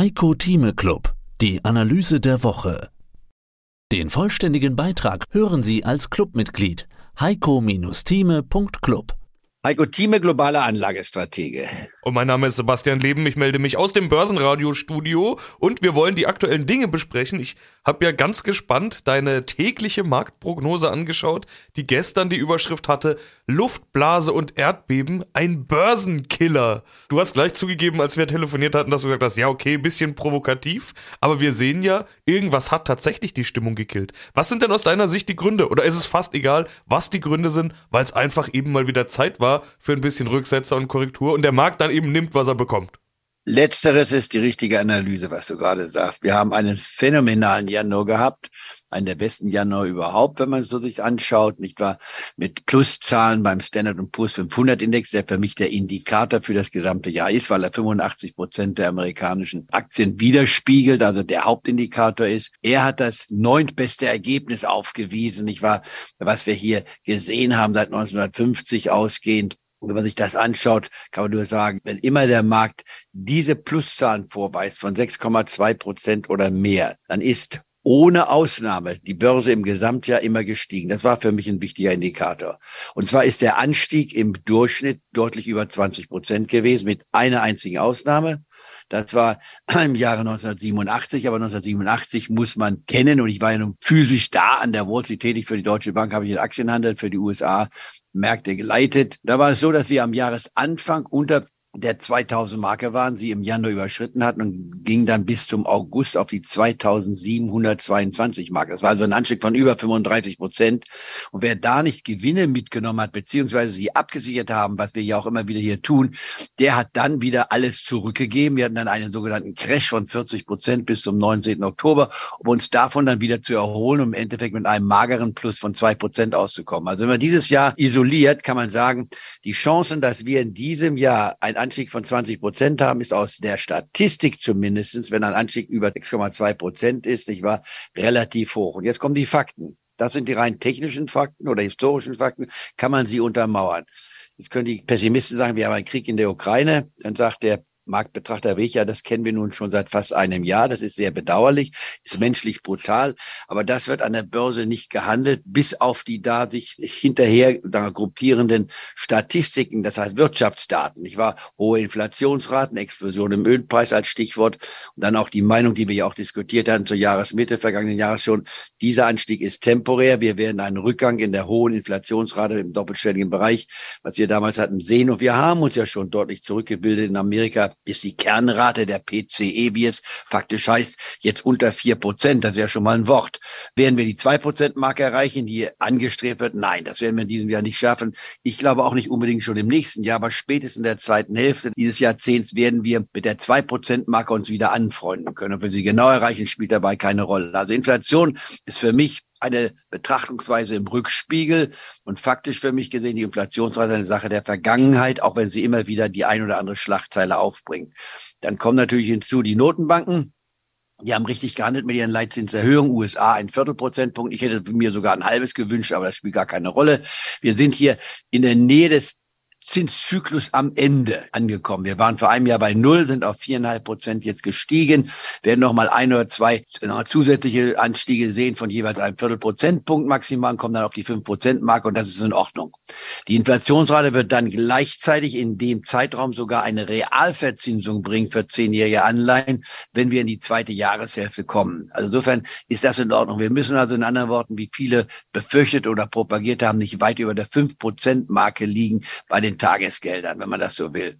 Heiko Thieme Club, die Analyse der Woche. Den vollständigen Beitrag hören Sie als Clubmitglied heiko-thieme.club. Heiko Thieme, globale Anlagestratege. Und mein Name ist Sebastian Leben. Ich melde mich aus dem Börsenradiostudio und wir wollen die aktuellen Dinge besprechen. Ich habe ja ganz gespannt deine tägliche Marktprognose angeschaut, die gestern die Überschrift hatte Luftblase und Erdbeben, ein Börsenkiller. Du hast gleich zugegeben, als wir telefoniert hatten, dass du gesagt hast, ja okay, bisschen provokativ, aber wir sehen ja, irgendwas hat tatsächlich die Stimmung gekillt. Was sind denn aus deiner Sicht die Gründe? Oder ist es fast egal, was die Gründe sind, weil es einfach eben mal wieder Zeit war, für ein bisschen Rücksetzer und Korrektur und der Markt dann eben nimmt, was er bekommt. Letzteres ist die richtige Analyse, was du gerade sagst. Wir haben einen phänomenalen Januar gehabt, einen der besten Januar überhaupt, wenn man es so sich anschaut, nicht wahr? Mit Pluszahlen beim Standard Poor's 500 Index, der für mich der Indikator für das gesamte Jahr ist, weil er 85 Prozent der amerikanischen Aktien widerspiegelt, also der Hauptindikator ist. Er hat das neuntbeste Ergebnis aufgewiesen, nicht wahr? Was wir hier gesehen haben seit 1950 ausgehend. Und wenn man sich das anschaut, kann man nur sagen, wenn immer der Markt diese Pluszahlen vorweist von 6,2 Prozent oder mehr, dann ist ohne Ausnahme die Börse im Gesamtjahr immer gestiegen. Das war für mich ein wichtiger Indikator. Und zwar ist der Anstieg im Durchschnitt deutlich über 20 Prozent gewesen, mit einer einzigen Ausnahme. Das war im Jahre 1987, aber 1987 muss man kennen und ich war ja nun physisch da an der Wall Street tätig für die Deutsche Bank, habe ich den Aktienhandel für die USA Märkte geleitet. Da war es so, dass wir am Jahresanfang unter der 2000 Marke waren, sie im Januar überschritten hatten und ging dann bis zum August auf die 2722 Marke. Das war also ein Anstieg von über 35 Prozent. Und wer da nicht Gewinne mitgenommen hat, beziehungsweise sie abgesichert haben, was wir ja auch immer wieder hier tun, der hat dann wieder alles zurückgegeben. Wir hatten dann einen sogenannten Crash von 40 Prozent bis zum 19. Oktober, um uns davon dann wieder zu erholen, um im Endeffekt mit einem mageren Plus von zwei Prozent auszukommen. Also wenn man dieses Jahr isoliert, kann man sagen, die Chancen, dass wir in diesem Jahr ein Anstieg von 20 Prozent haben, ist aus der Statistik zumindestens, wenn ein Anstieg über 6,2 Prozent ist, nicht wahr, relativ hoch. Und jetzt kommen die Fakten. Das sind die rein technischen Fakten oder historischen Fakten. Kann man sie untermauern? Jetzt können die Pessimisten sagen, wir haben einen Krieg in der Ukraine. Dann sagt der Marktbetrachter Weg, ja, das kennen wir nun schon seit fast einem Jahr. Das ist sehr bedauerlich, ist menschlich brutal. Aber das wird an der Börse nicht gehandelt, bis auf die da sich hinterher da gruppierenden Statistiken, das heißt Wirtschaftsdaten. Ich war hohe Inflationsraten, Explosion im Ölpreis als Stichwort. Und dann auch die Meinung, die wir ja auch diskutiert hatten zur Jahresmitte vergangenen Jahres schon. Dieser Anstieg ist temporär. Wir werden einen Rückgang in der hohen Inflationsrate im doppelstelligen Bereich, was wir damals hatten, sehen. Und wir haben uns ja schon deutlich zurückgebildet in Amerika ist die Kernrate der PCE, wie es faktisch heißt, jetzt unter vier Prozent. Das ist ja schon mal ein Wort. Werden wir die zwei Prozent Marke erreichen, die angestrebt wird? Nein, das werden wir in diesem Jahr nicht schaffen. Ich glaube auch nicht unbedingt schon im nächsten Jahr, aber spätestens in der zweiten Hälfte dieses Jahrzehnts werden wir mit der zwei Prozent Marke uns wieder anfreunden können. Und wenn sie genau erreichen, spielt dabei keine Rolle. Also Inflation ist für mich eine Betrachtungsweise im Rückspiegel und faktisch für mich gesehen die Inflationsrate eine Sache der Vergangenheit, auch wenn sie immer wieder die ein oder andere Schlagzeile aufbringt. Dann kommen natürlich hinzu die Notenbanken. Die haben richtig gehandelt mit ihren Leitzinserhöhungen. USA ein Viertelprozentpunkt. Ich hätte mir sogar ein halbes gewünscht, aber das spielt gar keine Rolle. Wir sind hier in der Nähe des Zinszyklus am Ende angekommen. Wir waren vor einem Jahr bei null, sind auf viereinhalb Prozent jetzt gestiegen, werden noch mal ein oder zwei zusätzliche Anstiege sehen von jeweils einem Viertelprozentpunkt maximal, kommen dann auf die fünf Prozent Marke und das ist in Ordnung. Die Inflationsrate wird dann gleichzeitig in dem Zeitraum sogar eine Realverzinsung bringen für zehnjährige Anleihen, wenn wir in die zweite Jahreshälfte kommen. Also insofern ist das in Ordnung. Wir müssen also in anderen Worten, wie viele befürchtet oder propagiert haben, nicht weit über der fünf Prozent Marke liegen bei den den Tagesgeldern, wenn man das so will.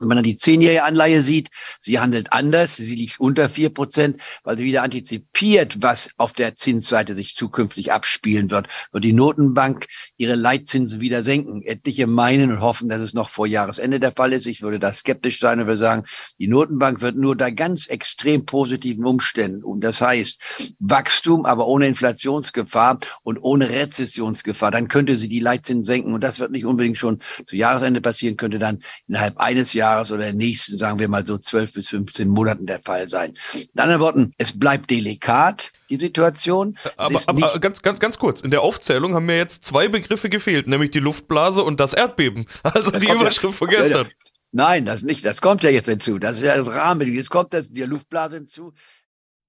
Wenn man dann die zehnjährige Anleihe sieht, sie handelt anders, sie liegt unter vier Prozent, weil sie wieder antizipiert, was auf der Zinsseite sich zukünftig abspielen wird. Wird die Notenbank ihre Leitzinsen wieder senken. Etliche meinen und hoffen, dass es noch vor Jahresende der Fall ist. Ich würde da skeptisch sein und würde sagen, die Notenbank wird nur da ganz extrem positiven Umständen, und das heißt Wachstum, aber ohne Inflationsgefahr und ohne Rezessionsgefahr, dann könnte sie die Leitzinsen senken und das wird nicht unbedingt schon zu Jahresende passieren, könnte dann innerhalb eines Jahres Jahres oder nächsten, sagen wir mal so zwölf bis 15 Monaten der Fall sein. In anderen Worten, es bleibt delikat, die Situation. Aber, aber ganz, ganz, ganz kurz, in der Aufzählung haben mir jetzt zwei Begriffe gefehlt, nämlich die Luftblase und das Erdbeben. Also das die Überschrift ja, von gestern. Ja, nein, das nicht, das kommt ja jetzt hinzu. Das ist ja das Rahmen. Jetzt kommt das, die Luftblase hinzu.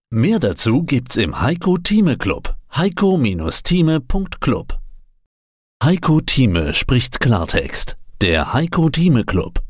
Mehr dazu gibt's im Heiko Thieme Club. Heiko-Thieme.club Heiko Thieme spricht Klartext. Der Heiko Thieme Club.